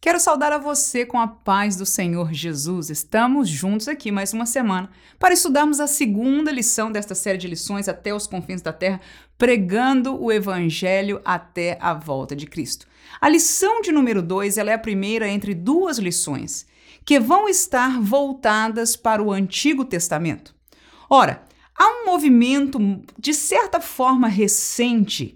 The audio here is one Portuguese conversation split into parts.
Quero saudar a você com a paz do Senhor Jesus. Estamos juntos aqui mais uma semana para estudarmos a segunda lição desta série de lições até os confins da terra, pregando o evangelho até a volta de Cristo. A lição de número 2, ela é a primeira entre duas lições que vão estar voltadas para o Antigo Testamento. Ora, há um movimento de certa forma recente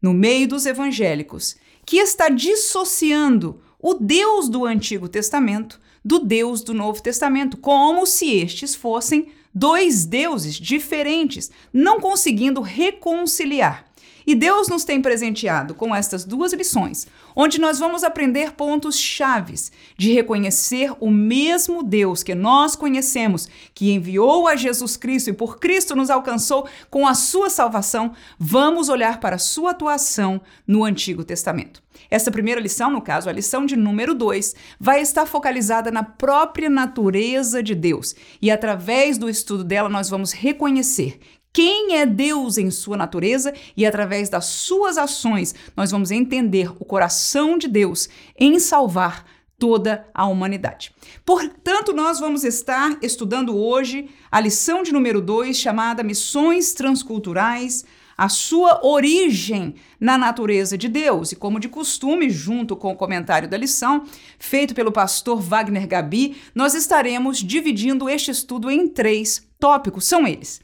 no meio dos evangélicos que está dissociando o Deus do Antigo Testamento do Deus do Novo Testamento, como se estes fossem dois deuses diferentes, não conseguindo reconciliar. E Deus nos tem presenteado com estas duas lições, onde nós vamos aprender pontos chaves de reconhecer o mesmo Deus que nós conhecemos, que enviou a Jesus Cristo e por Cristo nos alcançou com a sua salvação. Vamos olhar para a sua atuação no Antigo Testamento. Essa primeira lição, no caso, a lição de número 2, vai estar focalizada na própria natureza de Deus. E através do estudo dela, nós vamos reconhecer quem é Deus em sua natureza e através das suas ações nós vamos entender o coração de Deus em salvar toda a humanidade. Portanto, nós vamos estar estudando hoje a lição de número 2 chamada Missões Transculturais a sua origem na natureza de Deus. E como de costume, junto com o comentário da lição, feito pelo pastor Wagner Gabi, nós estaremos dividindo este estudo em três tópicos. São eles: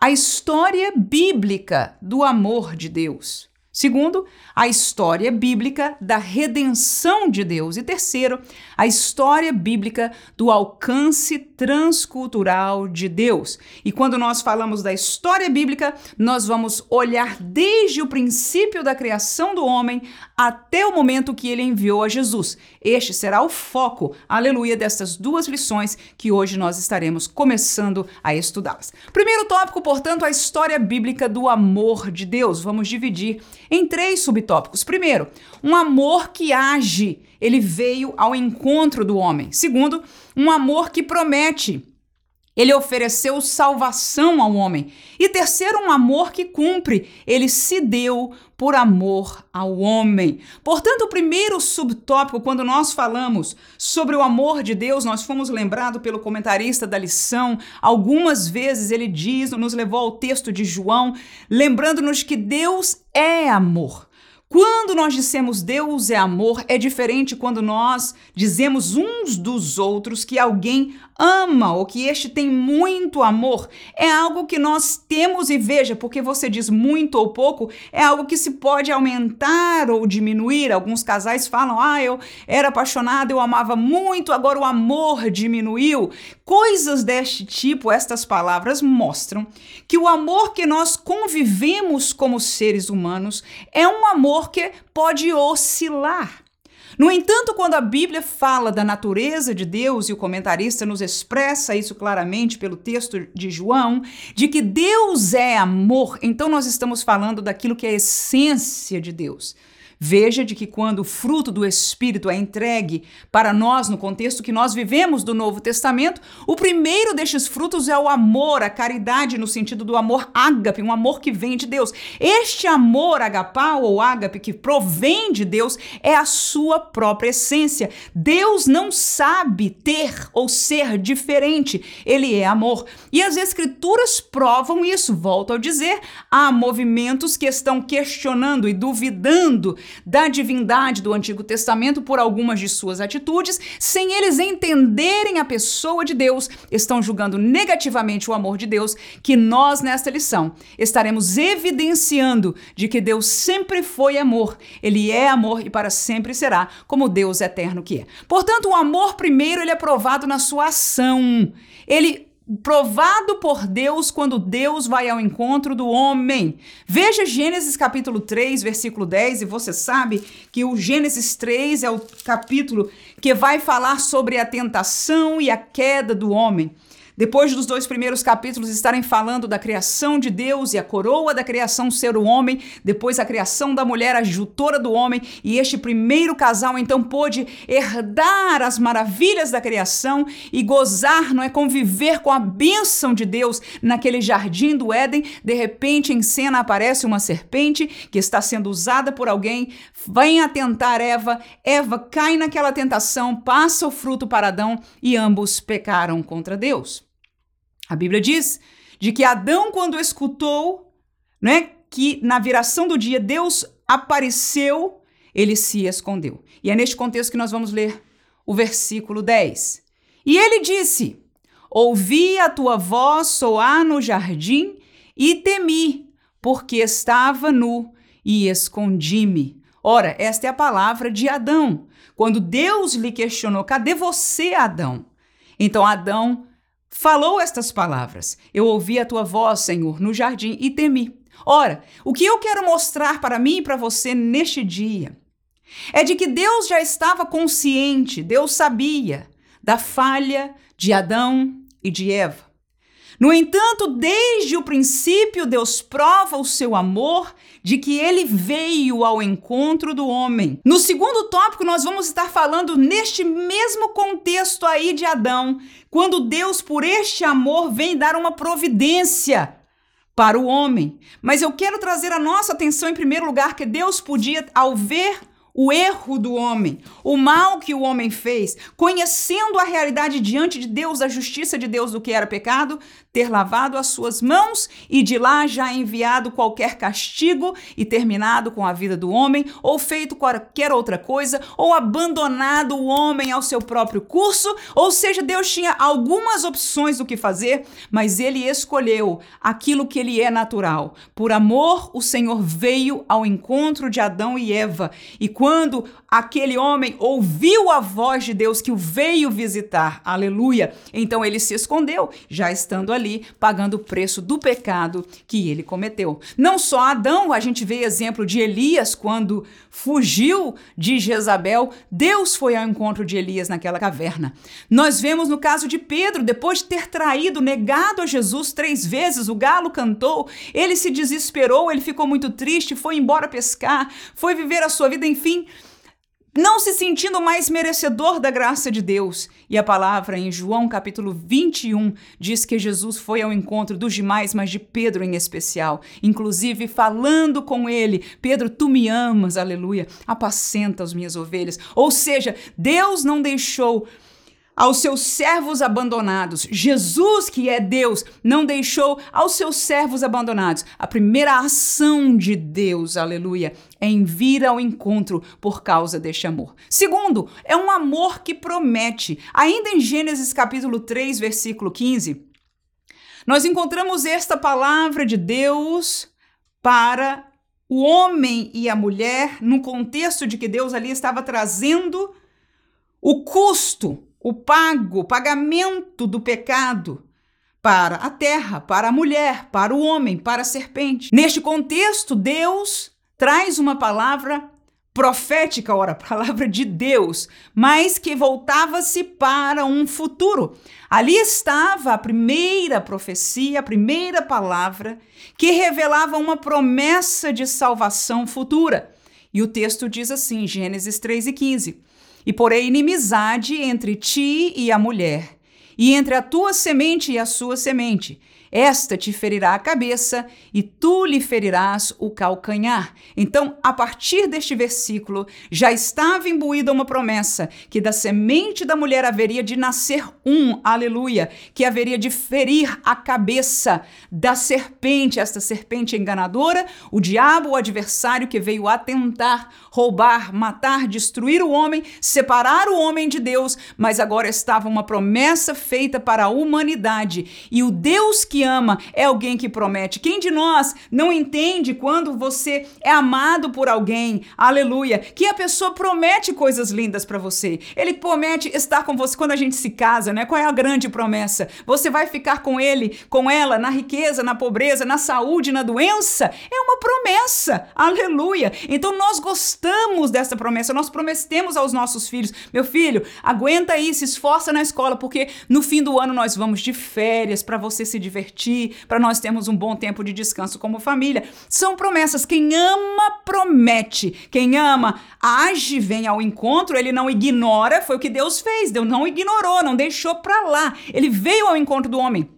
a história bíblica do amor de Deus. Segundo, a história bíblica da redenção de Deus. E terceiro, a história bíblica do alcance transcultural de Deus. E quando nós falamos da história bíblica, nós vamos olhar desde o princípio da criação do homem até o momento que ele enviou a Jesus. Este será o foco, aleluia, dessas duas lições que hoje nós estaremos começando a estudá-las. Primeiro tópico, portanto, a história bíblica do amor de Deus. Vamos dividir em três subtópicos. Primeiro, um amor que age, ele veio ao encontro do homem. Segundo, um amor que promete. Ele ofereceu salvação ao homem. E terceiro, um amor que cumpre. Ele se deu por amor ao homem. Portanto, o primeiro subtópico, quando nós falamos sobre o amor de Deus, nós fomos lembrados pelo comentarista da lição. Algumas vezes ele diz, nos levou ao texto de João, lembrando-nos que Deus é amor. Quando nós dissemos Deus é amor, é diferente quando nós dizemos uns dos outros que alguém ama ou que este tem muito amor. É algo que nós temos e veja, porque você diz muito ou pouco, é algo que se pode aumentar ou diminuir. Alguns casais falam: "Ah, eu era apaixonado, eu amava muito, agora o amor diminuiu". Coisas deste tipo, estas palavras mostram que o amor que nós convivemos como seres humanos é um amor porque pode oscilar. No entanto, quando a Bíblia fala da natureza de Deus, e o comentarista nos expressa isso claramente pelo texto de João, de que Deus é amor, então nós estamos falando daquilo que é a essência de Deus. Veja de que quando o fruto do Espírito é entregue para nós no contexto que nós vivemos do Novo Testamento, o primeiro destes frutos é o amor, a caridade no sentido do amor ágape, um amor que vem de Deus. Este amor agapau ou ágape que provém de Deus é a sua própria essência. Deus não sabe ter ou ser diferente, ele é amor. E as escrituras provam isso, volto a dizer, há movimentos que estão questionando e duvidando da divindade do Antigo Testamento por algumas de suas atitudes, sem eles entenderem a pessoa de Deus, estão julgando negativamente o amor de Deus, que nós, nesta lição, estaremos evidenciando de que Deus sempre foi amor, ele é amor e para sempre será, como Deus eterno que é. Portanto, o amor primeiro ele é provado na sua ação. Ele provado por Deus quando Deus vai ao encontro do homem. Veja Gênesis capítulo 3, versículo 10, e você sabe que o Gênesis 3 é o capítulo que vai falar sobre a tentação e a queda do homem. Depois dos dois primeiros capítulos estarem falando da criação de Deus e a coroa da criação ser o homem, depois a criação da mulher, a jutora do homem, e este primeiro casal então pôde herdar as maravilhas da criação e gozar, não é? Conviver com a bênção de Deus naquele jardim do Éden. De repente, em cena aparece uma serpente que está sendo usada por alguém, vem a tentar Eva, Eva cai naquela tentação, passa o fruto para Adão e ambos pecaram contra Deus. A Bíblia diz de que Adão, quando escutou, né, que na viração do dia Deus apareceu, ele se escondeu. E é neste contexto que nós vamos ler o versículo 10. E ele disse: Ouvi a tua voz soar no jardim e temi, porque estava nu e escondi-me. Ora, esta é a palavra de Adão. Quando Deus lhe questionou: Cadê você, Adão? Então Adão falou estas palavras: Eu ouvi a tua voz, Senhor, no jardim e temi. Ora, o que eu quero mostrar para mim e para você neste dia é de que Deus já estava consciente, Deus sabia da falha de Adão e de Eva. No entanto, desde o princípio, Deus prova o seu amor de que ele veio ao encontro do homem. No segundo tópico, nós vamos estar falando neste mesmo contexto aí de Adão, quando Deus, por este amor, vem dar uma providência para o homem. Mas eu quero trazer a nossa atenção em primeiro lugar que Deus podia, ao ver o erro do homem, o mal que o homem fez, conhecendo a realidade diante de Deus, a justiça de Deus do que era pecado, ter lavado as suas mãos e de lá já enviado qualquer castigo e terminado com a vida do homem, ou feito qualquer outra coisa, ou abandonado o homem ao seu próprio curso, ou seja, Deus tinha algumas opções do que fazer, mas ele escolheu aquilo que ele é natural. Por amor, o Senhor veio ao encontro de Adão e Eva e quando aquele homem ouviu a voz de Deus que o veio visitar, aleluia, então ele se escondeu, já estando ali, pagando o preço do pecado que ele cometeu. Não só Adão, a gente vê exemplo de Elias quando fugiu de Jezabel, Deus foi ao encontro de Elias naquela caverna. Nós vemos no caso de Pedro, depois de ter traído, negado a Jesus três vezes, o galo cantou, ele se desesperou, ele ficou muito triste, foi embora pescar, foi viver a sua vida, enfim, não se sentindo mais merecedor da graça de Deus. E a palavra em João capítulo 21 diz que Jesus foi ao encontro dos demais, mas de Pedro em especial, inclusive falando com ele: Pedro, tu me amas, aleluia, apacenta as minhas ovelhas. Ou seja, Deus não deixou aos seus servos abandonados. Jesus, que é Deus, não deixou aos seus servos abandonados. A primeira ação de Deus, aleluia, é em vir ao encontro por causa deste amor. Segundo, é um amor que promete. Ainda em Gênesis capítulo 3, versículo 15, nós encontramos esta palavra de Deus para o homem e a mulher, no contexto de que Deus ali estava trazendo o custo o pago, pagamento do pecado para a terra, para a mulher, para o homem, para a serpente. Neste contexto, Deus traz uma palavra profética, ora, palavra de Deus, mas que voltava-se para um futuro. Ali estava a primeira profecia, a primeira palavra que revelava uma promessa de salvação futura. E o texto diz assim, Gênesis 3 e 15: e porém inimizade entre ti e a mulher, e entre a tua semente e a sua semente, esta te ferirá a cabeça e tu lhe ferirás o calcanhar. Então, a partir deste versículo, já estava imbuída uma promessa que da semente da mulher haveria de nascer um, aleluia, que haveria de ferir a cabeça da serpente, esta serpente enganadora, o diabo, o adversário que veio atentar, roubar, matar, destruir o homem, separar o homem de Deus, mas agora estava uma promessa feita para a humanidade e o Deus que ama, é alguém que promete. Quem de nós não entende quando você é amado por alguém, aleluia, que a pessoa promete coisas lindas para você. Ele promete estar com você quando a gente se casa, né? Qual é a grande promessa? Você vai ficar com ele, com ela, na riqueza, na pobreza, na saúde, na doença? É uma promessa, aleluia. Então nós gostamos dessa promessa, nós prometemos aos nossos filhos, meu filho, aguenta aí, se esforça na escola, porque no fim do ano nós vamos de férias para você se divertir, para nós termos um bom tempo de descanso como família. São promessas. Quem ama, promete. Quem ama, age, vem ao encontro, ele não ignora, foi o que Deus fez. Deus não ignorou, não deixou para lá. Ele veio ao encontro do homem.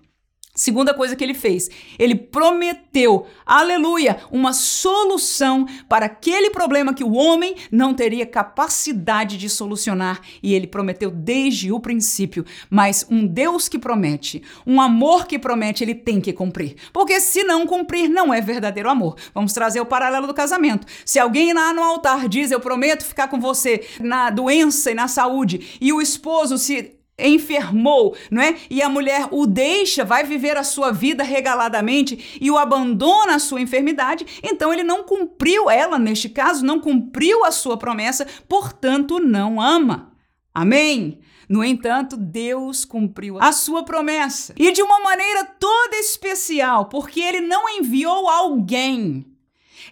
Segunda coisa que ele fez, ele prometeu, aleluia, uma solução para aquele problema que o homem não teria capacidade de solucionar. E ele prometeu desde o princípio. Mas um Deus que promete, um amor que promete, ele tem que cumprir. Porque se não cumprir, não é verdadeiro amor. Vamos trazer o paralelo do casamento. Se alguém lá no altar diz, eu prometo ficar com você na doença e na saúde, e o esposo se enfermou, não é? E a mulher o deixa, vai viver a sua vida regaladamente e o abandona a sua enfermidade, então ele não cumpriu, ela neste caso, não cumpriu a sua promessa, portanto não ama. Amém? No entanto, Deus cumpriu a sua promessa e de uma maneira toda especial, porque ele não enviou alguém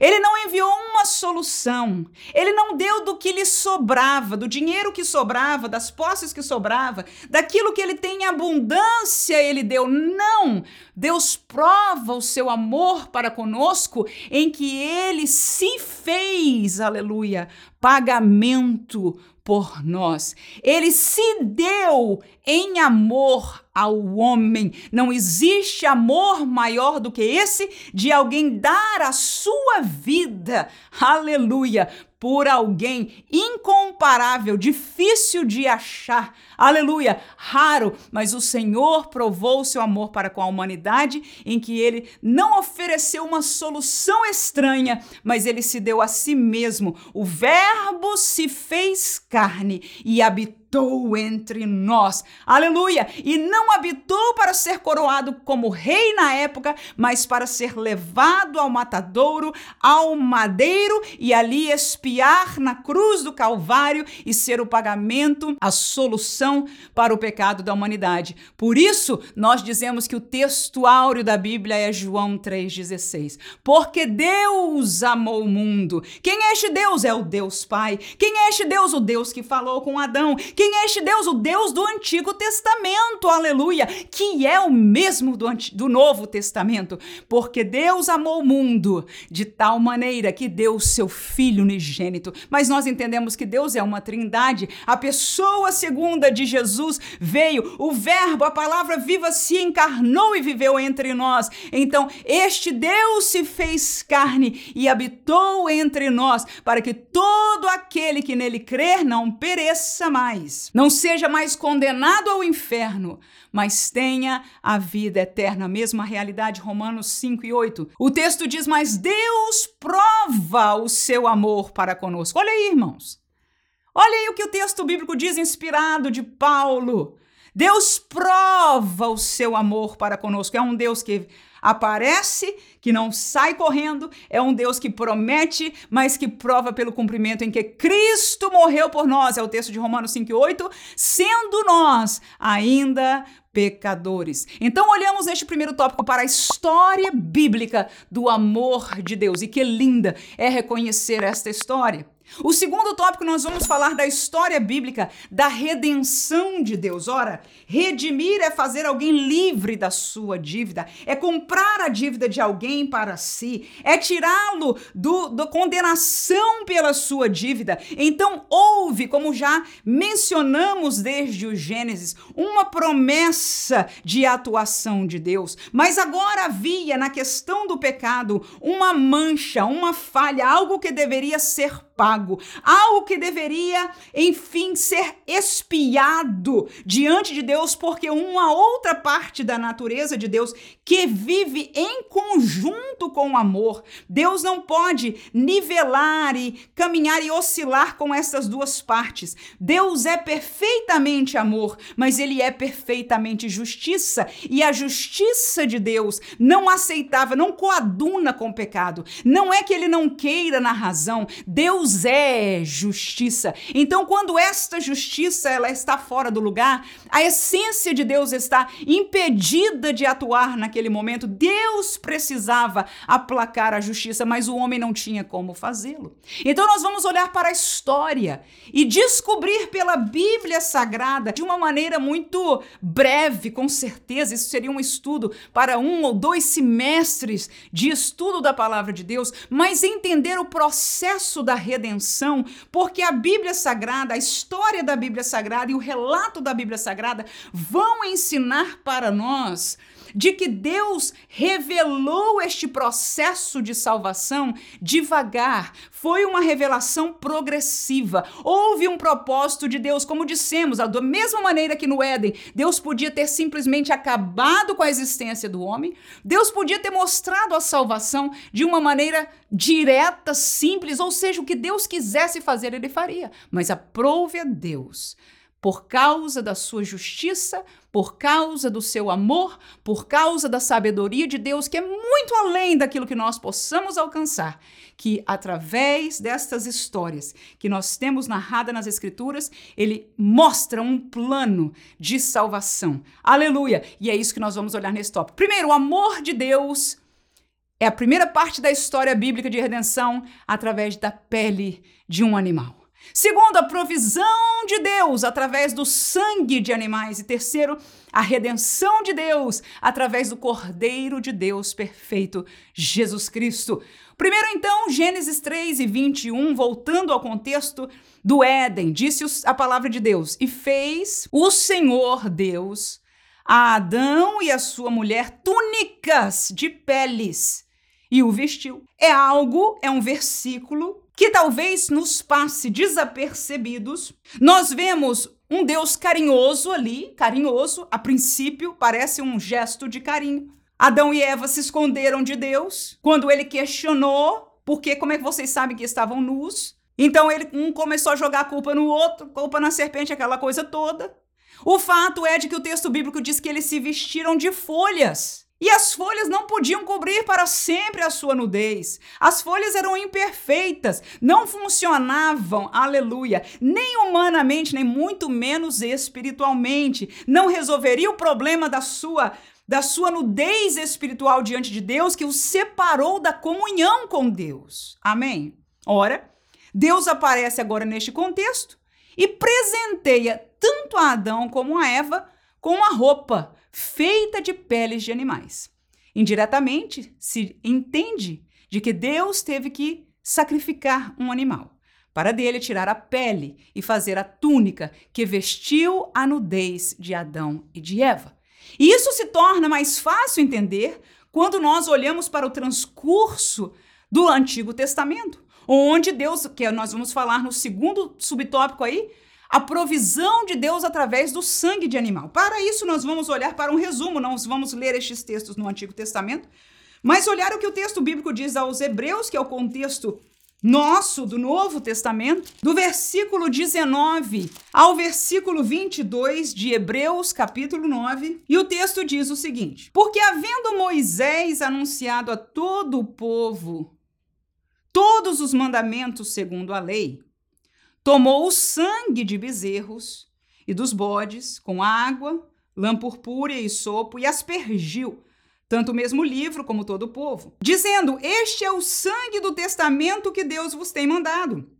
ele não enviou uma solução. Ele não deu do que lhe sobrava, do dinheiro que sobrava, das posses que sobrava, daquilo que ele tem em abundância, ele deu. Não! Deus prova o seu amor para conosco em que ele se fez, aleluia, pagamento por nós. Ele se deu em amor ao homem. Não existe amor maior do que esse de alguém dar a sua vida, aleluia, por alguém incomparável, difícil de achar, aleluia, raro, mas o Senhor provou seu amor para com a humanidade em que ele não ofereceu uma solução estranha, mas ele se deu a si mesmo. O Verbo se fez carne e habitou habitou entre nós. Aleluia! E não habitou para ser coroado como rei na época, mas para ser levado ao matadouro, ao madeiro e ali espiar na cruz do Calvário e ser o pagamento, a solução para o pecado da humanidade. Por isso, nós dizemos que o texto áureo da Bíblia é João 3,16. Porque Deus amou o mundo. Quem é este Deus? É o Deus Pai. Quem é este Deus? O Deus que falou com Adão. Quem é este Deus? O Deus do Antigo Testamento, aleluia, que é o mesmo do, do Novo Testamento, porque Deus amou o mundo de tal maneira que deu o seu Filho unigênito. Mas nós entendemos que Deus é uma trindade, a pessoa segunda de Jesus veio, o Verbo, a palavra viva se encarnou e viveu entre nós. Então, este Deus se fez carne e habitou entre nós, para que todo aquele que nele crer não pereça mais não seja mais condenado ao inferno, mas tenha a vida eterna, a mesma realidade, Romanos 5 e 8. O texto diz: Mas Deus prova o seu amor para conosco. Olha aí, irmãos. Olha aí o que o texto bíblico diz, inspirado de Paulo. Deus prova o seu amor para conosco. É um Deus que aparece, que não sai correndo, é um Deus que promete, mas que prova pelo cumprimento em que Cristo morreu por nós, é o texto de Romanos 5:8, sendo nós ainda pecadores. Então olhamos neste primeiro tópico para a história bíblica do amor de Deus e que linda é reconhecer esta história. O segundo tópico, nós vamos falar da história bíblica da redenção de Deus. Ora, redimir é fazer alguém livre da sua dívida, é comprar a dívida de alguém para si, é tirá-lo do, da condenação pela sua dívida. Então, houve, como já mencionamos desde o Gênesis, uma promessa de atuação de Deus. Mas agora havia na questão do pecado uma mancha, uma falha, algo que deveria ser pago, algo que deveria, enfim, ser espiado diante de Deus, porque uma outra parte da natureza de Deus que vive em conjunto com o amor. Deus não pode nivelar e caminhar e oscilar com essas duas partes. Deus é perfeitamente amor, mas ele é perfeitamente justiça, e a justiça de Deus não aceitava, não coaduna com o pecado. Não é que ele não queira na razão, Deus é justiça. Então, quando esta justiça ela está fora do lugar, a essência de Deus está impedida de atuar naquele momento. Deus precisava aplacar a justiça, mas o homem não tinha como fazê-lo. Então, nós vamos olhar para a história e descobrir pela Bíblia Sagrada, de uma maneira muito breve, com certeza, isso seria um estudo para um ou dois semestres de estudo da palavra de Deus, mas entender o processo da redenção, porque a Bíblia Sagrada, a história da Bíblia Sagrada e o relato da Bíblia Sagrada vão ensinar para nós de que Deus revelou este processo de salvação devagar. Foi uma revelação progressiva. Houve um propósito de Deus, como dissemos, da mesma maneira que no Éden, Deus podia ter simplesmente acabado com a existência do homem, Deus podia ter mostrado a salvação de uma maneira direta, simples, ou seja, o que Deus quisesse fazer, ele faria. Mas aprove a Deus por causa da sua justiça, por causa do seu amor, por causa da sabedoria de Deus, que é muito além daquilo que nós possamos alcançar, que através destas histórias que nós temos narrada nas Escrituras, ele mostra um plano de salvação. Aleluia! E é isso que nós vamos olhar nesse tópico. Primeiro, o amor de Deus é a primeira parte da história bíblica de redenção através da pele de um animal. Segundo, a provisão de Deus através do sangue de animais. E terceiro, a redenção de Deus através do Cordeiro de Deus perfeito, Jesus Cristo. Primeiro, então, Gênesis 3 e 21, voltando ao contexto do Éden, disse a palavra de Deus: E fez o Senhor Deus a Adão e a sua mulher túnicas de peles e o vestiu. É algo, é um versículo que talvez nos passe desapercebidos. Nós vemos um Deus carinhoso ali, carinhoso, a princípio parece um gesto de carinho. Adão e Eva se esconderam de Deus quando ele questionou porque como é que vocês sabem que estavam nus? Então ele um começou a jogar a culpa no outro, culpa na serpente, aquela coisa toda. O fato é de que o texto bíblico diz que eles se vestiram de folhas. E as folhas não podiam cobrir para sempre a sua nudez. As folhas eram imperfeitas, não funcionavam, aleluia, nem humanamente, nem muito menos espiritualmente. Não resolveria o problema da sua da sua nudez espiritual diante de Deus que o separou da comunhão com Deus. Amém. Ora, Deus aparece agora neste contexto e presenteia tanto a Adão como a Eva com a roupa feita de peles de animais. Indiretamente, se entende de que Deus teve que sacrificar um animal para dele tirar a pele e fazer a túnica que vestiu a nudez de Adão e de Eva. E isso se torna mais fácil entender quando nós olhamos para o transcurso do Antigo Testamento, onde Deus, que nós vamos falar no segundo subtópico aí, a provisão de Deus através do sangue de animal. Para isso, nós vamos olhar para um resumo, nós vamos ler estes textos no Antigo Testamento, mas olhar o que o texto bíblico diz aos Hebreus, que é o contexto nosso do Novo Testamento, do versículo 19 ao versículo 22 de Hebreus, capítulo 9, e o texto diz o seguinte: Porque havendo Moisés anunciado a todo o povo todos os mandamentos segundo a lei, tomou o sangue de bezerros e dos bodes com água, lã purpúrea e sopo e aspergiu, tanto o mesmo livro como todo o povo, dizendo: Este é o sangue do testamento que Deus vos tem mandado.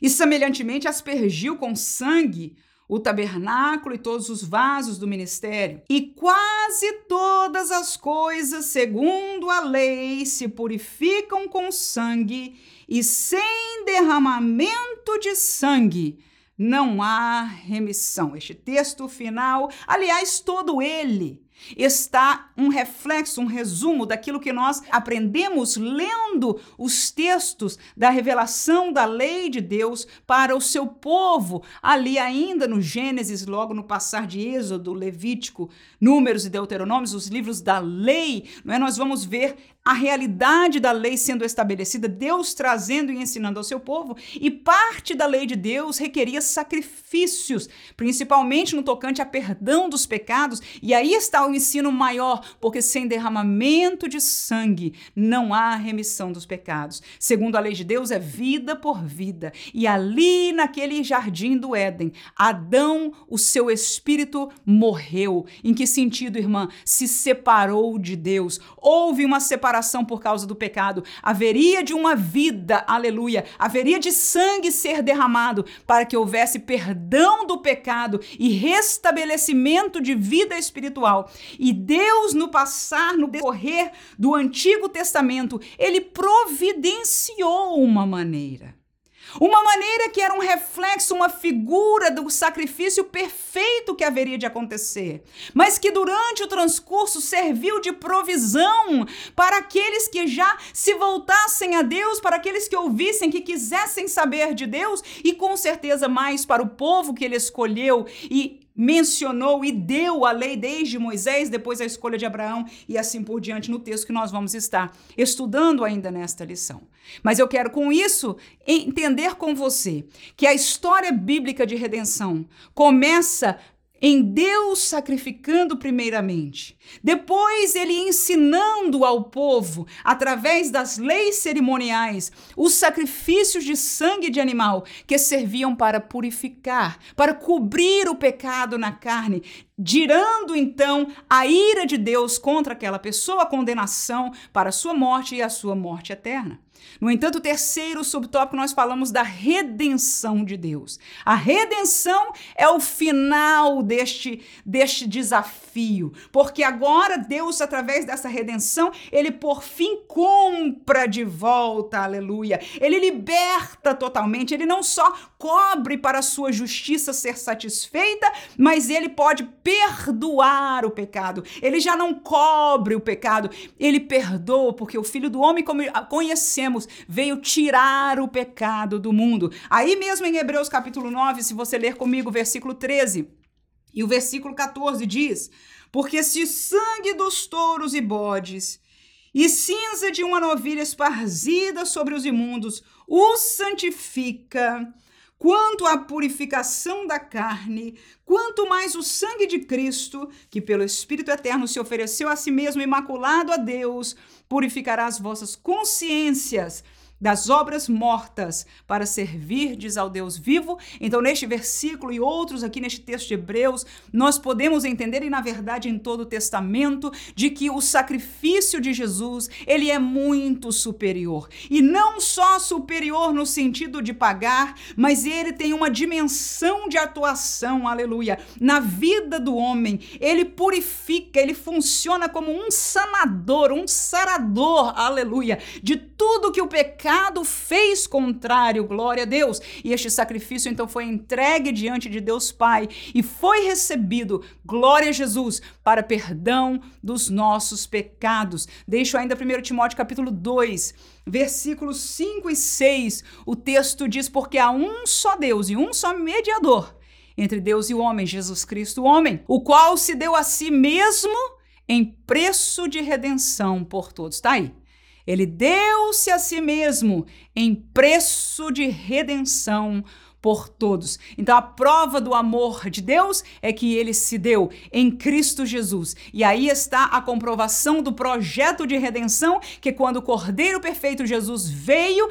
E semelhantemente aspergiu com sangue o tabernáculo e todos os vasos do ministério. E quase todas as coisas, segundo a lei, se purificam com sangue, e sem derramamento de sangue não há remissão. Este texto final, aliás, todo ele, está um reflexo, um resumo daquilo que nós aprendemos lendo os textos da revelação da lei de Deus para o seu povo, ali ainda no Gênesis, logo no passar de Êxodo, Levítico, Números e Deuteronômios, os livros da lei, não é? Nós vamos ver a realidade da lei sendo estabelecida, Deus trazendo e ensinando ao seu povo, e parte da lei de Deus requeria sacrifícios, principalmente no tocante a perdão dos pecados, e aí está o ensino maior, porque sem derramamento de sangue não há remissão dos pecados. Segundo a lei de Deus, é vida por vida. E ali naquele jardim do Éden, Adão, o seu espírito morreu. Em que sentido, irmã? Se separou de Deus. Houve uma separação por causa do pecado, haveria de uma vida, aleluia, haveria de sangue ser derramado para que houvesse perdão do pecado e restabelecimento de vida espiritual. E Deus, no passar, no decorrer do Antigo Testamento, ele providenciou uma maneira. Uma maneira que era um reflexo, uma figura do sacrifício perfeito que haveria de acontecer, mas que durante o transcurso serviu de provisão para aqueles que já se voltassem a Deus, para aqueles que ouvissem, que quisessem saber de Deus e com certeza mais para o povo que ele escolheu e mencionou e deu a lei desde Moisés, depois a escolha de Abraão e assim por diante no texto que nós vamos estar estudando ainda nesta lição. Mas eu quero com isso entender com você que a história bíblica de redenção começa em Deus sacrificando primeiramente, depois ele ensinando ao povo, através das leis cerimoniais, os sacrifícios de sangue de animal que serviam para purificar, para cobrir o pecado na carne, girando então a ira de Deus contra aquela pessoa, a condenação para a sua morte e a sua morte eterna. No entanto, o terceiro subtópico nós falamos da redenção de Deus. A redenção é o final deste, deste desafio, porque agora Deus, através dessa redenção, ele por fim compra de volta, aleluia. Ele liberta totalmente, ele não só cobre para a sua justiça ser satisfeita, mas ele pode perdoar o pecado. Ele já não cobre o pecado, ele perdoa, porque o Filho do Homem, como conhecemos, veio tirar o pecado do mundo. Aí mesmo em Hebreus capítulo 9, se você ler comigo o versículo 13 e o versículo 14 diz: Porque se sangue dos touros e bodes e cinza de uma novilha esparzida sobre os imundos os santifica, quanto à purificação da carne, quanto mais o sangue de Cristo, que pelo Espírito Eterno se ofereceu a si mesmo imaculado a Deus, purificará as vossas consciências das obras mortas para servirdes ao Deus vivo. Então, neste versículo e outros aqui neste texto de Hebreus, nós podemos entender, e na verdade em todo o Testamento, de que o sacrifício de Jesus, ele é muito superior. E não só superior no sentido de pagar, mas ele tem uma dimensão de atuação, aleluia, na vida do homem. Ele purifica, ele funciona como um sanador, um sarador, aleluia, de tudo que o pecado pecado fez contrário, glória a Deus. E este sacrifício então foi entregue diante de Deus Pai e foi recebido, glória a Jesus, para perdão dos nossos pecados. Deixo ainda 1 Timóteo capítulo 2, versículos 5 e 6. O texto diz: Porque há um só Deus e um só mediador entre Deus e o homem, Jesus Cristo, o homem, o qual se deu a si mesmo em preço de redenção por todos. Está aí. Ele deu-se a si mesmo em preço de redenção por todos. Então a prova do amor de Deus é que ele se deu em Cristo Jesus. E aí está a comprovação do projeto de redenção, que quando o Cordeiro perfeito Jesus veio,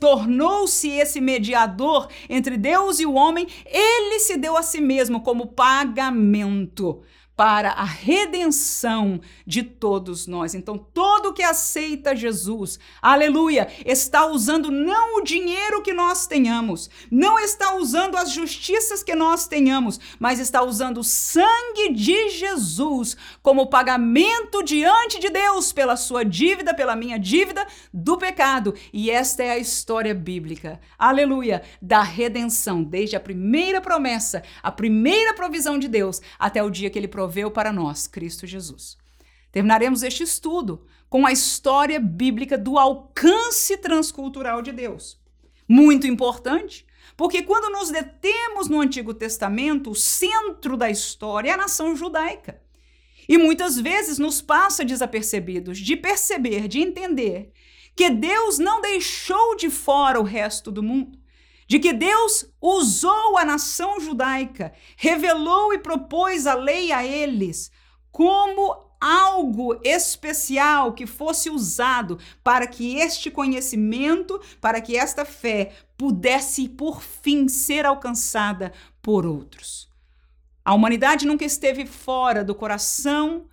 tornou-se esse mediador entre Deus e o homem, ele se deu a si mesmo como pagamento para a redenção de todos nós. Então, todo que aceita Jesus, aleluia, está usando não o dinheiro que nós tenhamos, não está usando as justiças que nós tenhamos, mas está usando o sangue de Jesus como pagamento diante de Deus pela sua dívida, pela minha dívida do pecado. E esta é a história bíblica, aleluia, da redenção, desde a primeira promessa, a primeira provisão de Deus, até o dia que ele provou proveu para nós, Cristo Jesus. Terminaremos este estudo com a história bíblica do alcance transcultural de Deus. Muito importante, porque quando nos detemos no Antigo Testamento, o centro da história é a nação judaica. E muitas vezes nos passa desapercebidos de perceber, de entender que Deus não deixou de fora o resto do mundo, de que Deus usou a nação judaica, revelou e propôs a lei a eles como algo especial que fosse usado para que este conhecimento, para que esta fé pudesse por fim ser alcançada por outros. A humanidade nunca esteve fora do coração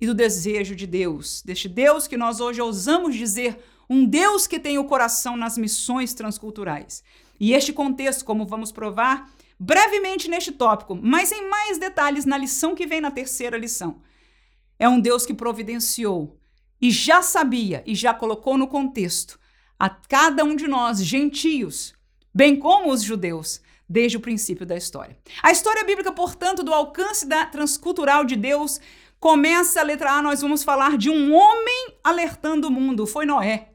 e do desejo de Deus, deste Deus que nós hoje ousamos dizer um Deus que tem o coração nas missões transculturais. E este contexto, como vamos provar brevemente neste tópico, mas em mais detalhes na lição que vem na terceira lição é um Deus que providenciou e já sabia e já colocou no contexto a cada um de nós, gentios, bem como os judeus, desde o princípio da história. A história bíblica, portanto, do alcance da transcultural de Deus, começa a letra A, nós vamos falar de um homem alertando o mundo, foi Noé.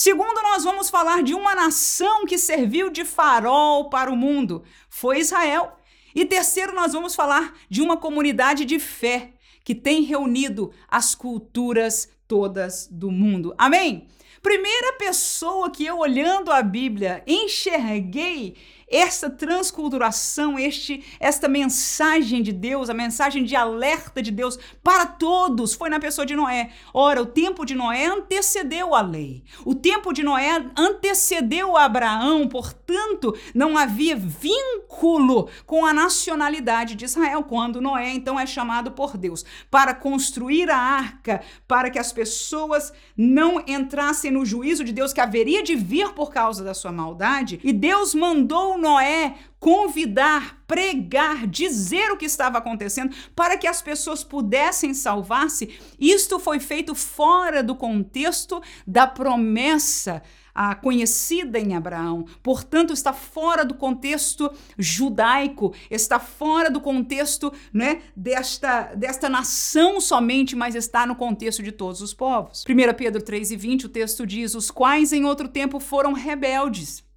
Segundo, nós vamos falar de uma nação que serviu de farol para o mundo, foi Israel. E terceiro, nós vamos falar de uma comunidade de fé, que tem reunido as culturas todas do mundo. Amém? Primeira pessoa que eu, olhando a Bíblia, enxerguei essa transculturação, este, esta mensagem de Deus, a mensagem de alerta de Deus para todos, foi na pessoa de Noé. Ora, o tempo de Noé antecedeu a lei. O tempo de Noé antecedeu Abraão, portanto, não havia vínculo com a nacionalidade de Israel quando Noé então é chamado por Deus para construir a arca, para que as pessoas não entrassem no juízo de Deus que haveria de vir por causa da sua maldade. E Deus mandou Noé convidar, pregar, dizer o que estava acontecendo para que as pessoas pudessem salvar-se. Isto foi feito fora do contexto da promessa a conhecida em Abraão. Portanto, está fora do contexto judaico, está fora do contexto né, desta, desta nação somente, mas está no contexto de todos os povos. 1 Pedro 3 e 20, o texto diz: Os quais em outro tempo foram rebeldes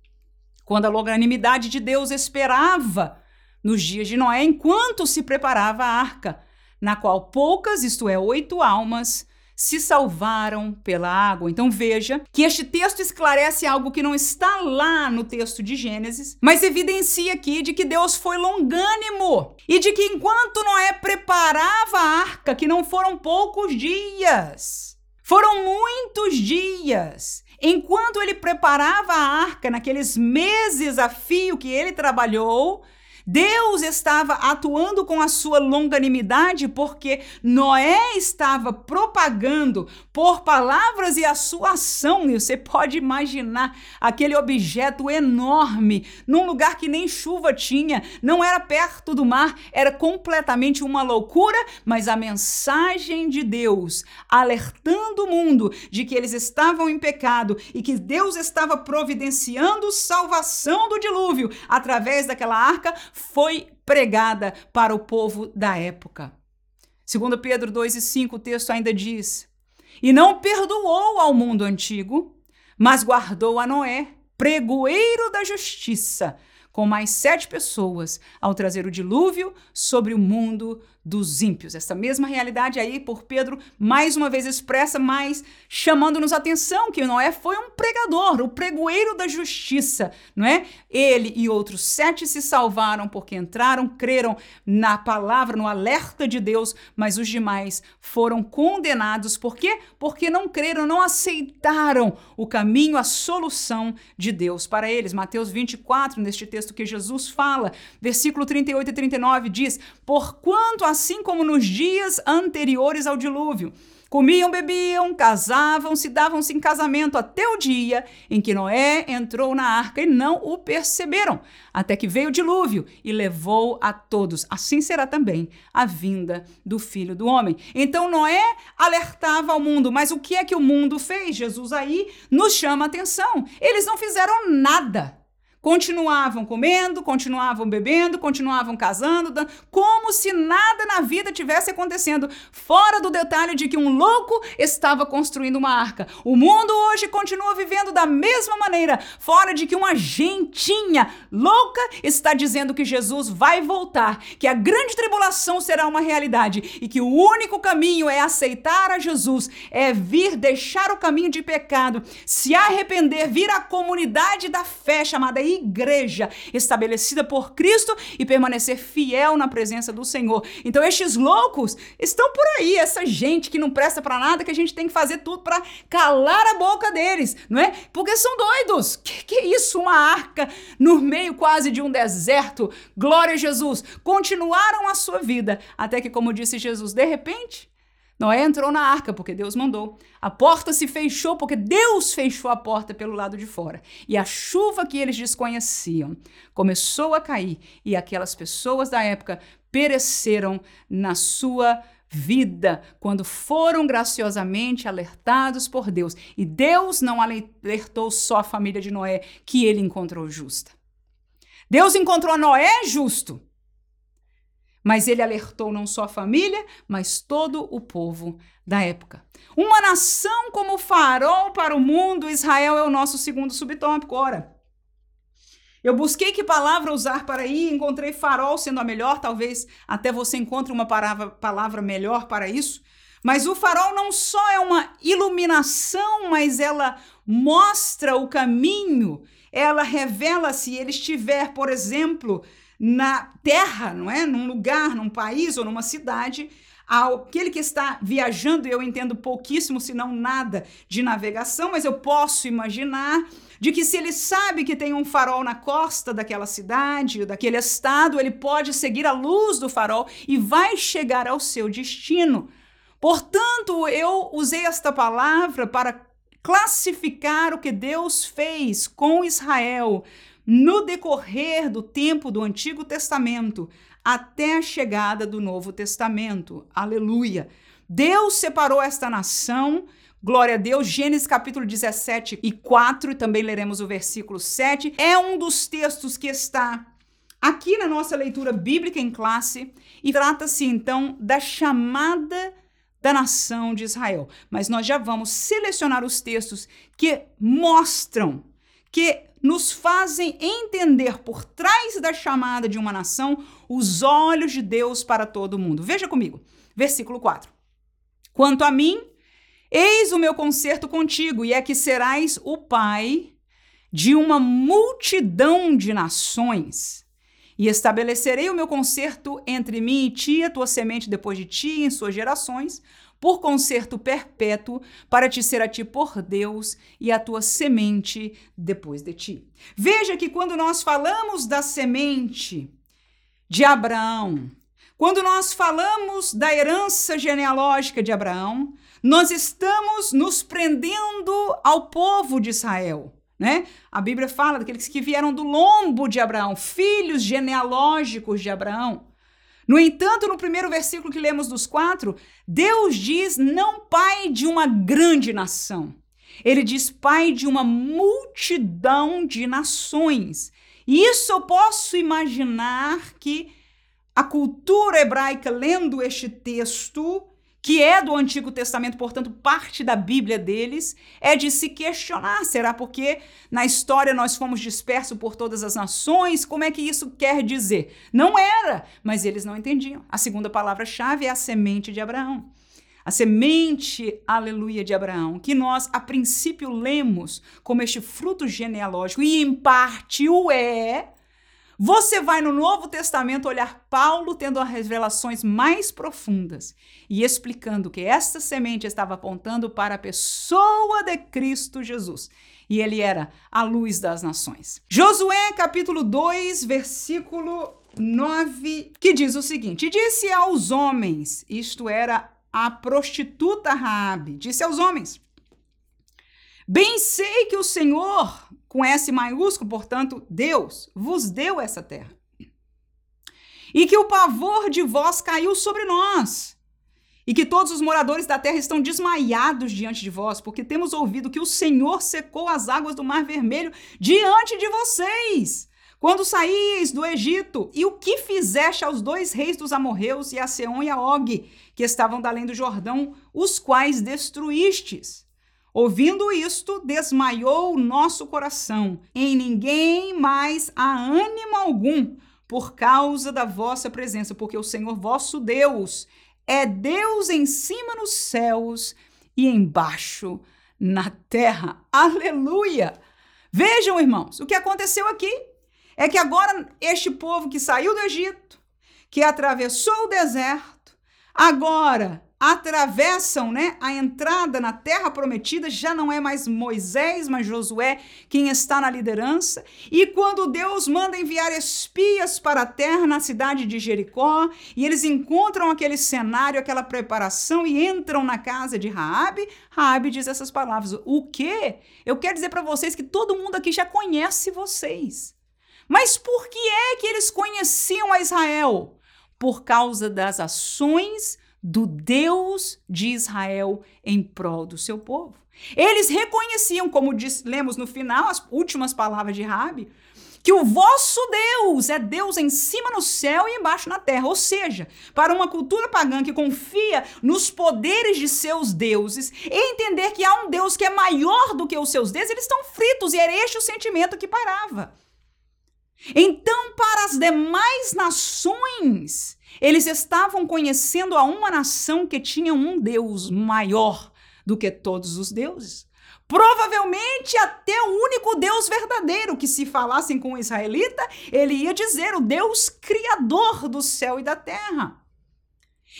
quando a longanimidade de Deus esperava nos dias de Noé, enquanto se preparava a arca, na qual poucas, isto é, oito almas, se salvaram pela água. Então veja que este texto esclarece algo que não está lá no texto de Gênesis, mas evidencia aqui de que Deus foi longânimo e de que enquanto Noé preparava a arca, que não foram poucos dias, foram muitos dias. Enquanto ele preparava a arca, naqueles meses a fio que ele trabalhou, Deus estava atuando com a sua longanimidade porque Noé estava propagando por palavras e a sua ação. E você pode imaginar aquele objeto enorme num lugar que nem chuva tinha, não era perto do mar, era completamente uma loucura, mas a mensagem de Deus alertando o mundo de que eles estavam em pecado e que Deus estava providenciando salvação do dilúvio através daquela arca foi pregada para o povo da época. Segundo Pedro 2 e 5, o texto ainda diz: "E não perdoou ao mundo antigo, mas guardou a Noé, pregoeiro da justiça, com mais sete pessoas, ao trazer o dilúvio sobre o mundo dos ímpios. Essa mesma realidade aí por Pedro mais uma vez expressa, mas chamando-nos atenção que Noé foi um pregador, o pregoeiro da justiça, não é? Ele e outros sete se salvaram porque entraram, creram na palavra, no alerta de Deus, mas os demais foram condenados. Por quê? Porque não creram, não aceitaram o caminho, a solução de Deus para eles. Mateus 24, neste texto que Jesus fala, versículo 38 e 39 diz: Porquanto assim como nos dias anteriores ao dilúvio. Comiam, bebiam, casavam, se davam-se em casamento até o dia em que Noé entrou na arca e não o perceberam, até que veio o dilúvio e levou a todos. Assim será também a vinda do filho do homem. Então Noé alertava ao mundo, mas o que é que o mundo fez? Jesus aí nos chama a atenção. Eles não fizeram nada. Continuavam comendo, continuavam bebendo, continuavam casando, como se nada na vida tivesse acontecendo, fora do detalhe de que um louco estava construindo uma arca. O mundo hoje continua vivendo da mesma maneira, fora de que uma gentinha louca está dizendo que Jesus vai voltar, que a grande tribulação será uma realidade e que o único caminho é aceitar a Jesus, é vir deixar o caminho de pecado, se arrepender, vir à comunidade da fé chamada igreja estabelecida por Cristo e permanecer fiel na presença do Senhor. Então estes loucos estão por aí, essa gente que não presta para nada, que a gente tem que fazer tudo para calar a boca deles, não é? Porque são doidos. Que que é isso, uma arca no meio quase de um deserto? Glória a Jesus. Continuaram a sua vida até que, como disse Jesus, de repente Noé entrou na arca porque Deus mandou. A porta se fechou porque Deus fechou a porta pelo lado de fora. E a chuva que eles desconheciam começou a cair e aquelas pessoas da época pereceram na sua vida quando foram graciosamente alertados por Deus. E Deus não alertou só a família de Noé que ele encontrou justa. Deus encontrou Noé justo. Mas ele alertou não só a família, mas todo o povo da época. Uma nação como farol para o mundo, Israel é o nosso segundo subtópico. Ora, eu busquei que palavra usar para ir, encontrei farol sendo a melhor, talvez até você encontre uma palavra, melhor para isso. Mas o farol não só é uma iluminação, mas ela mostra o caminho, ela revela se ele estiver, por exemplo, na terra, não é? Num lugar, num país ou numa cidade, aquele que está viajando, eu entendo pouquíssimo, se não nada de navegação, mas eu posso imaginar de que se ele sabe que tem um farol na costa daquela cidade, daquele estado, ele pode seguir a luz do farol e vai chegar ao seu destino. Portanto, eu usei esta palavra para classificar o que Deus fez com Israel no decorrer do tempo do Antigo Testamento até a chegada do Novo Testamento. Aleluia! Deus separou esta nação. Glória a Deus, Gênesis capítulo 17 e 4, e também leremos o versículo 7. É um dos textos que está aqui na nossa leitura bíblica em classe e trata-se então da chamada da nação de Israel. Mas nós já vamos selecionar os textos que mostram que nos fazem entender por trás da chamada de uma nação os olhos de Deus para todo mundo. Veja comigo, versículo 4. Quanto a mim, eis o meu concerto contigo, e é que serás o pai de uma multidão de nações. E estabelecerei o meu concerto entre mim e ti, a tua semente depois de ti, em suas gerações, por conserto perpétuo, para te ser a ti por Deus e a tua semente depois de ti. Veja que quando nós falamos da semente de Abraão, quando nós falamos da herança genealógica de Abraão, nós estamos nos prendendo ao povo de Israel. Né? A Bíblia fala daqueles que vieram do lombo de Abraão, filhos genealógicos de Abraão. No entanto, no primeiro versículo que lemos dos quatro, Deus diz não pai de uma grande nação. Ele diz pai de uma multidão de nações. E isso eu posso imaginar que a cultura hebraica, lendo este texto, que é do Antigo Testamento, portanto, parte da Bíblia deles, é de se questionar: será porque na história nós fomos dispersos por todas as nações? Como é que isso quer dizer? Não era, mas eles não entendiam. A segunda palavra-chave é a semente de Abraão. A semente, aleluia, de Abraão, que nós a princípio lemos como este fruto genealógico, e em parte o é, você vai no Novo Testamento olhar Paulo tendo as revelações mais profundas e explicando que esta semente estava apontando para a pessoa de Cristo Jesus. E ele era a luz das nações. Josué, capítulo 2, versículo 9, que diz o seguinte: Disse aos homens, isto era a prostituta Raabe, disse aos homens: Bem sei que o Senhor, com S maiúsculo, portanto, Deus, vos deu essa terra. E que o pavor de vós caiu sobre nós, e que todos os moradores da terra estão desmaiados diante de vós, porque temos ouvido que o Senhor secou as águas do Mar Vermelho diante de vocês. Quando saíes do Egito, e o que fizeste aos dois reis dos amorreus, e a Seon e a Og, que estavam da além do Jordão, os quais destruístes? Ouvindo isto, desmaiou o nosso coração. Em ninguém mais há ânimo algum, por causa da vossa presença, porque o Senhor vosso Deus é Deus em cima nos céus e embaixo na terra. Aleluia! Vejam, irmãos, o que aconteceu aqui é que agora este povo que saiu do Egito, que atravessou o deserto, agora atravessam né, a entrada na terra prometida, já não é mais Moisés, mas Josué quem está na liderança. E quando Deus manda enviar espias para a terra, na cidade de Jericó, e eles encontram aquele cenário, aquela preparação e entram na casa de Raabe, Raabe diz essas palavras: "O quê? Eu quero dizer para vocês que todo mundo aqui já conhece vocês. Mas por que é que eles conheciam a Israel? Por causa das ações do Deus de Israel em prol do seu povo. Eles reconheciam, como diz, lemos no final, as últimas palavras de Rabi, que o vosso Deus é Deus em cima no céu e embaixo na terra. Ou seja, para uma cultura pagã que confia nos poderes de seus deuses entender que há um Deus que é maior do que os seus deuses, eles estão fritos e era este o sentimento que parava. Então, para as demais nações, eles estavam conhecendo a uma nação que tinha um Deus maior do que todos os deuses. Provavelmente até o único Deus verdadeiro, que se falassem com o israelita, ele ia dizer o Deus criador do céu e da terra.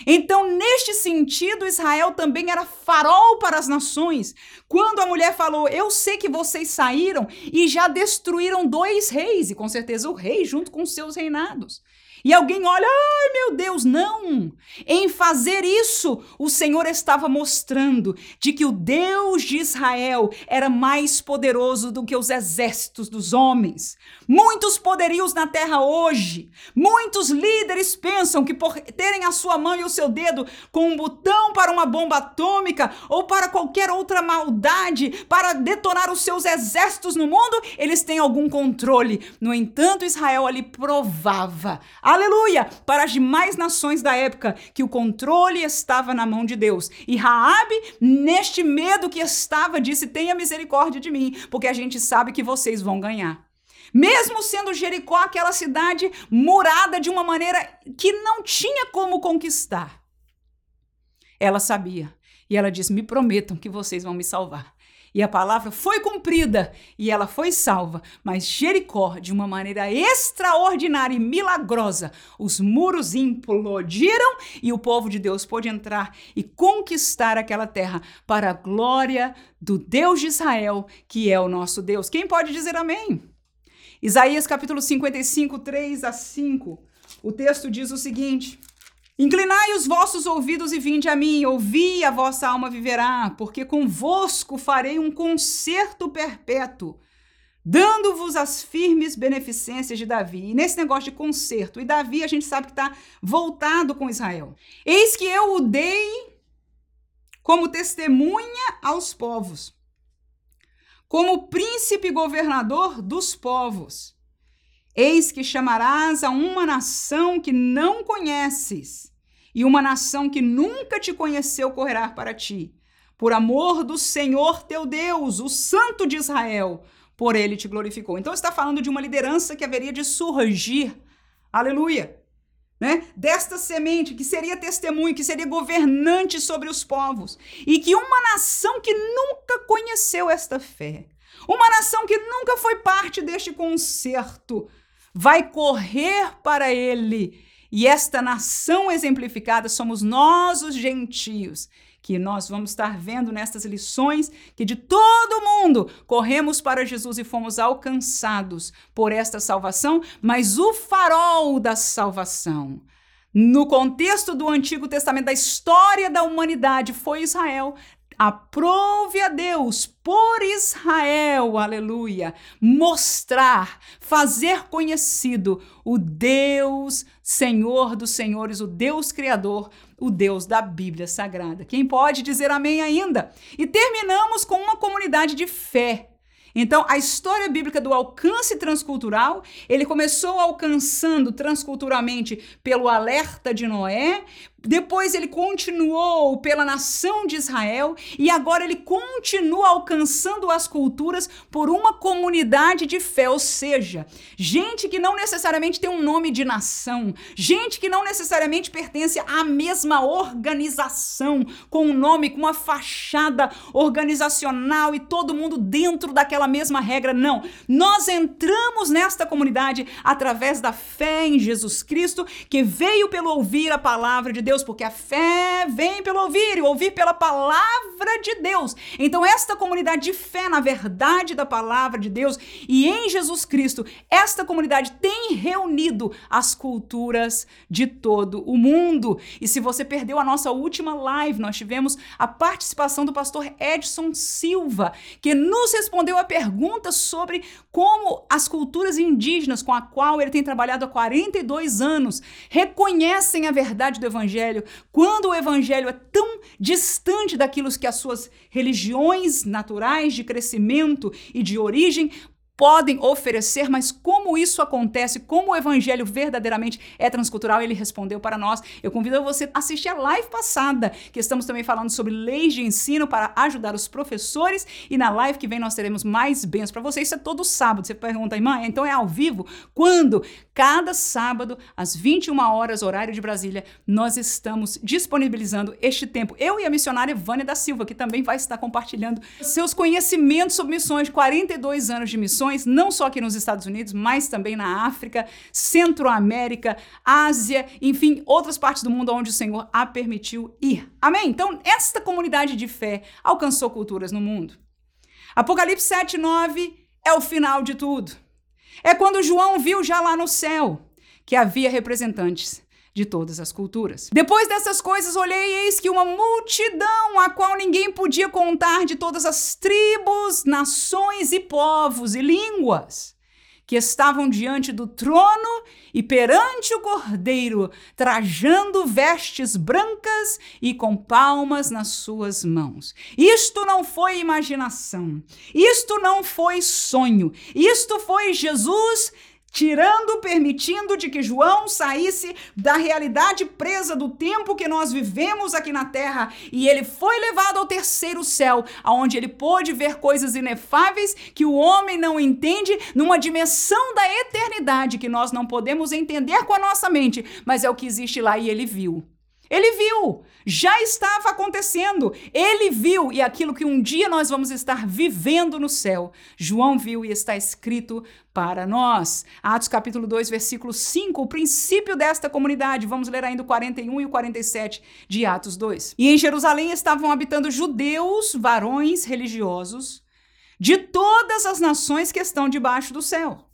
Então, neste sentido, Israel também era farol para as nações. Quando a mulher falou: Eu sei que vocês saíram e já destruíram dois reis, e com certeza o rei junto com seus reinados. E alguém olha, ai meu Deus, não! Em fazer isso, o Senhor estava mostrando de que o Deus de Israel era mais poderoso do que os exércitos dos homens. Muitos poderios na terra hoje, muitos líderes pensam que por terem a sua mão e o seu dedo com um botão para uma bomba atômica ou para qualquer outra maldade, para detonar os seus exércitos no mundo, eles têm algum controle. No entanto, Israel ali provava aleluia, para as demais nações da época, que o controle estava na mão de Deus. E Raabe, neste medo que estava, disse: "Tenha misericórdia de mim, porque a gente sabe que vocês vão ganhar". Mesmo sendo Jericó aquela cidade murada de uma maneira que não tinha como conquistar. Ela sabia. E ela disse: Me prometam que vocês vão me salvar. E a palavra foi cumprida e ela foi salva. Mas Jericó, de uma maneira extraordinária e milagrosa, os muros implodiram e o povo de Deus pôde entrar e conquistar aquela terra para a glória do Deus de Israel, que é o nosso Deus. Quem pode dizer amém? Isaías capítulo 55, 3 a 5. O texto diz o seguinte: Inclinai os vossos ouvidos e vinde a mim, ouvi, a vossa alma viverá, porque convosco farei um concerto perpétuo, dando-vos as firmes beneficências de Davi. E nesse negócio de concerto, e Davi a gente sabe que está voltado com Israel. Eis que eu o dei como testemunha aos povos, como príncipe governador dos povos. Eis que chamarás a uma nação que não conheces e uma nação que nunca te conheceu correrá para ti. Por amor do Senhor teu Deus, o Santo de Israel, por ele te glorificou. Então está falando de uma liderança que haveria de surgir. Aleluia! Né? Desta semente que seria testemunho, que seria governante sobre os povos, e que uma nação que nunca conheceu esta fé, uma nação que nunca foi parte deste concerto, vai correr para ele e esta nação exemplificada somos nós, os gentios, que nós vamos estar vendo nestas lições que de todo mundo corremos para Jesus e fomos alcançados por esta salvação, mas o farol da salvação. No contexto do Antigo Testamento, da história da humanidade, foi Israel aprove a Deus por Israel, aleluia, mostrar, fazer conhecido o Deus, Senhor dos Senhores, o Deus Criador, o Deus da Bíblia Sagrada. Quem pode dizer amém ainda? E terminamos com uma comunidade de fé então, a história bíblica do alcance transcultural, ele começou alcançando transculturalmente pelo alerta de Noé, depois ele continuou pela nação de Israel e agora ele continua alcançando as culturas por uma comunidade de fé, ou seja, gente que não necessariamente tem um nome de nação, gente que não necessariamente pertence à mesma organização, com um nome, com uma fachada organizacional e todo mundo dentro daquela mesma regra. Não. Nós entramos nesta comunidade através da fé em Jesus Cristo, que veio pelo ouvir a palavra de Deus Deus, porque a fé vem pelo ouvir e ouvir pela palavra de Deus. Então, esta comunidade de fé na verdade da palavra de Deus e em Jesus Cristo, esta comunidade tem reunido as culturas de todo o mundo. E se você perdeu a nossa última live, nós tivemos a participação do pastor Edson Silva, que nos respondeu a pergunta sobre como as culturas indígenas com a qual ele tem trabalhado há 42 anos reconhecem a verdade do evangelho evangelho, quando o evangelho é tão distante daquilo que as suas religiões naturais de crescimento e de origem podem oferecer, mas como isso acontece, como o evangelho verdadeiramente é transcultural, ele respondeu para nós. Eu convido você a assistir a live passada, que estamos também falando sobre leis de ensino para ajudar os professores, e na live que vem nós teremos mais bênçãos para você. Isso é todo sábado. Você pergunta, irmã, então é ao vivo? Quando? Cada sábado, às 21 horas, horário de Brasília, nós estamos disponibilizando este tempo. Eu e a missionária Vânia da Silva, que também vai estar compartilhando seus conhecimentos sobre missões, 42 anos de missões não só aqui nos Estados Unidos, mas também na África, Centro-América, Ásia, enfim, outras partes do mundo onde o Senhor a permitiu ir. Amém? Então, esta comunidade de fé alcançou culturas no mundo. Apocalipse 7, 9 é o final de tudo. É quando João viu já lá no céu que havia representantes de todas as culturas. Depois dessas coisas, olhei e eis que uma multidão, a qual ninguém podia contar, de todas as tribos, nações e povos e línguas, que estavam diante do trono e perante o cordeiro, trajando vestes brancas e com palmas nas suas mãos. Isto não foi imaginação, isto não foi sonho, isto foi Jesus tirando, permitindo de que João saísse da realidade presa do tempo que nós vivemos aqui na terra, e ele foi levado ao terceiro céu, aonde ele pôde ver coisas inefáveis que o homem não entende, numa dimensão da eternidade que nós não podemos entender com a nossa mente, mas é o que existe lá e ele viu. Ele viu, já estava acontecendo. Ele viu e aquilo que um dia nós vamos estar vivendo no céu. João viu e está escrito para nós. Atos capítulo 2, versículo 5, o princípio desta comunidade. Vamos ler ainda o 41 e o 47 de Atos 2. E em Jerusalém estavam habitando judeus, varões religiosos, de todas as nações que estão debaixo do céu.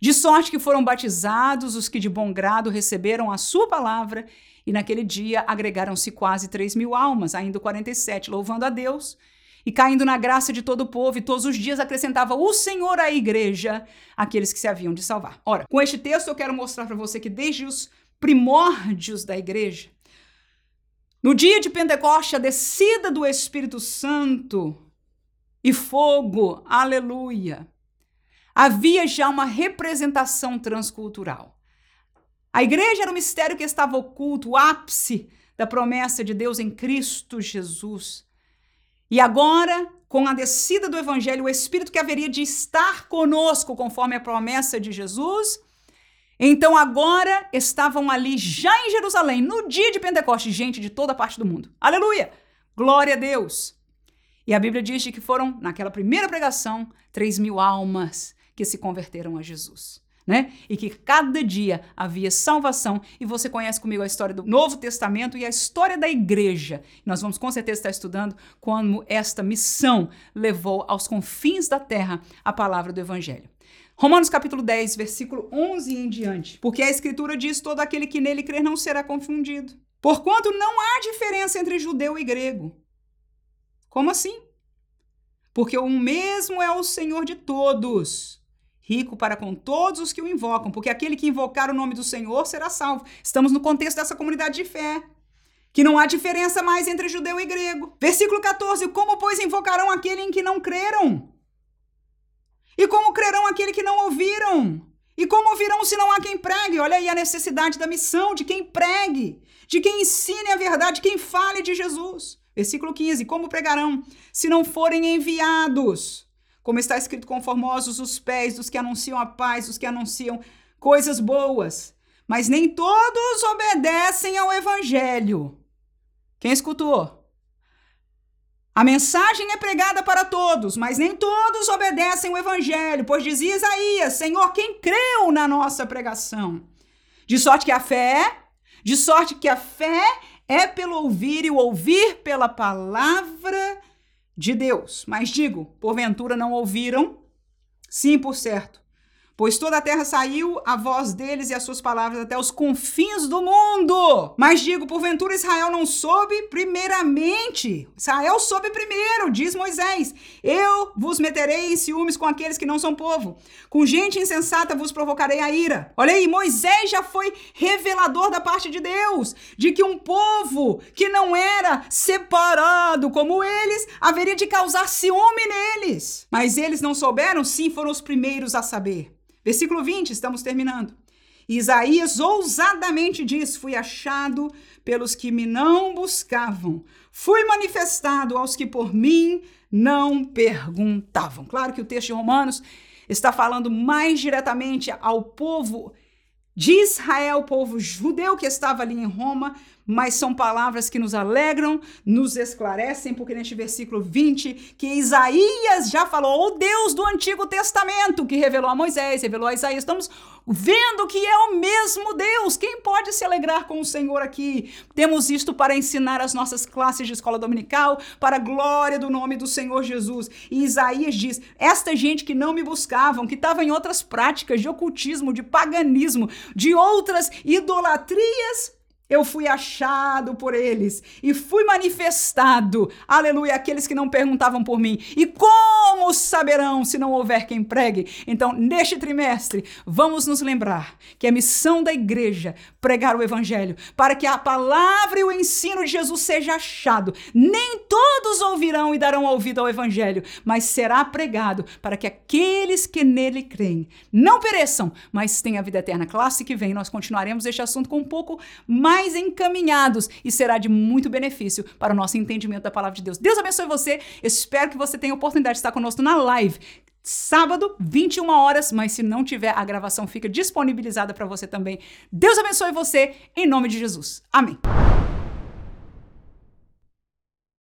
De sorte que foram batizados os que de bom grado receberam a sua palavra e naquele dia agregaram-se quase 3 mil almas, ainda 47, louvando a Deus e caindo na graça de todo o povo, e todos os dias acrescentava o Senhor à igreja aqueles que se haviam de salvar. Ora, com este texto eu quero mostrar para você que desde os primórdios da igreja, no dia de Pentecoste, a descida do Espírito Santo e fogo, aleluia, havia já uma representação transcultural. A igreja era o mistério que estava oculto, o ápice da promessa de Deus em Cristo Jesus. E agora, com a descida do evangelho, o Espírito que haveria de estar conosco, conforme a promessa de Jesus, então agora estavam ali, já em Jerusalém, no dia de Pentecostes, gente de toda parte do mundo. Aleluia! Glória a Deus! E a Bíblia diz que foram, naquela primeira pregação, 3 mil almas que se converteram a Jesus né? E que cada dia havia salvação. E você conhece comigo a história do Novo Testamento e a história da igreja. Nós vamos com certeza estar estudando como esta missão levou aos confins da terra a palavra do Evangelho. Romanos capítulo 10, versículo 11 em diante. Porque a Escritura diz: todo aquele que nele crer não será confundido. Porquanto não há diferença entre judeu e grego. Como assim? Porque o mesmo é o Senhor de todos, rico para com todos os que o invocam, porque aquele que invocar o nome do Senhor será salvo. Estamos no contexto dessa comunidade de fé. Que não há diferença mais entre judeu e grego. Versículo 14: Como, pois, invocarão aquele em que não creram? E como crerão aquele que não ouviram? E como ouvirão se não há quem pregue? Olha aí a necessidade da missão, de quem pregue, de quem ensine a verdade, de quem fale de Jesus. Versículo 15: Como pregarão se não forem enviados? Como está escrito, conformosos os pés dos que anunciam a paz, dos que anunciam coisas boas. Mas nem todos obedecem ao evangelho. Quem escutou? A mensagem é pregada para todos, mas nem todos obedecem o evangelho, pois dizia Isaías: Senhor, quem creu na nossa pregação? De sorte que a fé, de sorte que a fé é pelo ouvir e o ouvir pela palavra de Deus. Mas digo, porventura não ouviram? Sim, por certo. Pois toda a terra saiu a voz deles e as suas palavras até os confins do mundo. Mas digo, porventura Israel não soube primeiramente. Israel soube primeiro, diz Moisés. Eu vos meterei em ciúmes com aqueles que não são povo. Com gente insensata vos provocarei a ira. Olha aí, Moisés já foi revelador da parte de Deus, de que um povo que não era separado como eles haveria de causar ciúme neles. Mas eles não souberam? Sim, foram os primeiros a saber. Versículo 20, estamos terminando. Isaías ousadamente diz: Fui achado pelos que me não buscavam, fui manifestado aos que por mim não perguntavam. Claro que o texto de Romanos está falando mais diretamente ao povo de Israel, povo judeu que estava ali em Roma, mas são palavras que nos alegram, nos esclarecem, porque neste versículo 20, que Isaías já falou, o Deus do Antigo Testamento, que revelou a Moisés, revelou a Isaías, estamos vendo que é o mesmo Deus. Quem pode se alegrar com o Senhor aqui? Temos isto para ensinar as nossas classes de escola dominical, para a glória do nome do Senhor Jesus. E Isaías diz: esta gente que não me buscavam, que estava em outras práticas de ocultismo, de paganismo, de outras idolatrias, eu fui achado por eles e fui manifestado, aleluia, aqueles que não perguntavam por mim. E como saberão se não houver quem pregue? Então, neste trimestre, vamos nos lembrar que a missão da igreja pregar o evangelho, para que a palavra e o ensino de Jesus seja achado. Nem todos ouvirão e darão ouvido ao evangelho, mas será pregado para que aqueles que nele creem não pereçam, mas tenham a vida eterna. Classe que vem, nós continuaremos este assunto com um pouco mais mais encaminhados e será de muito benefício para o nosso entendimento da palavra de Deus. Deus abençoe você. Espero que você tenha a oportunidade de estar conosco na live. Sábado, 21 horas, mas se não tiver, a gravação fica disponibilizada para você também. Deus abençoe você, em nome de Jesus. Amém.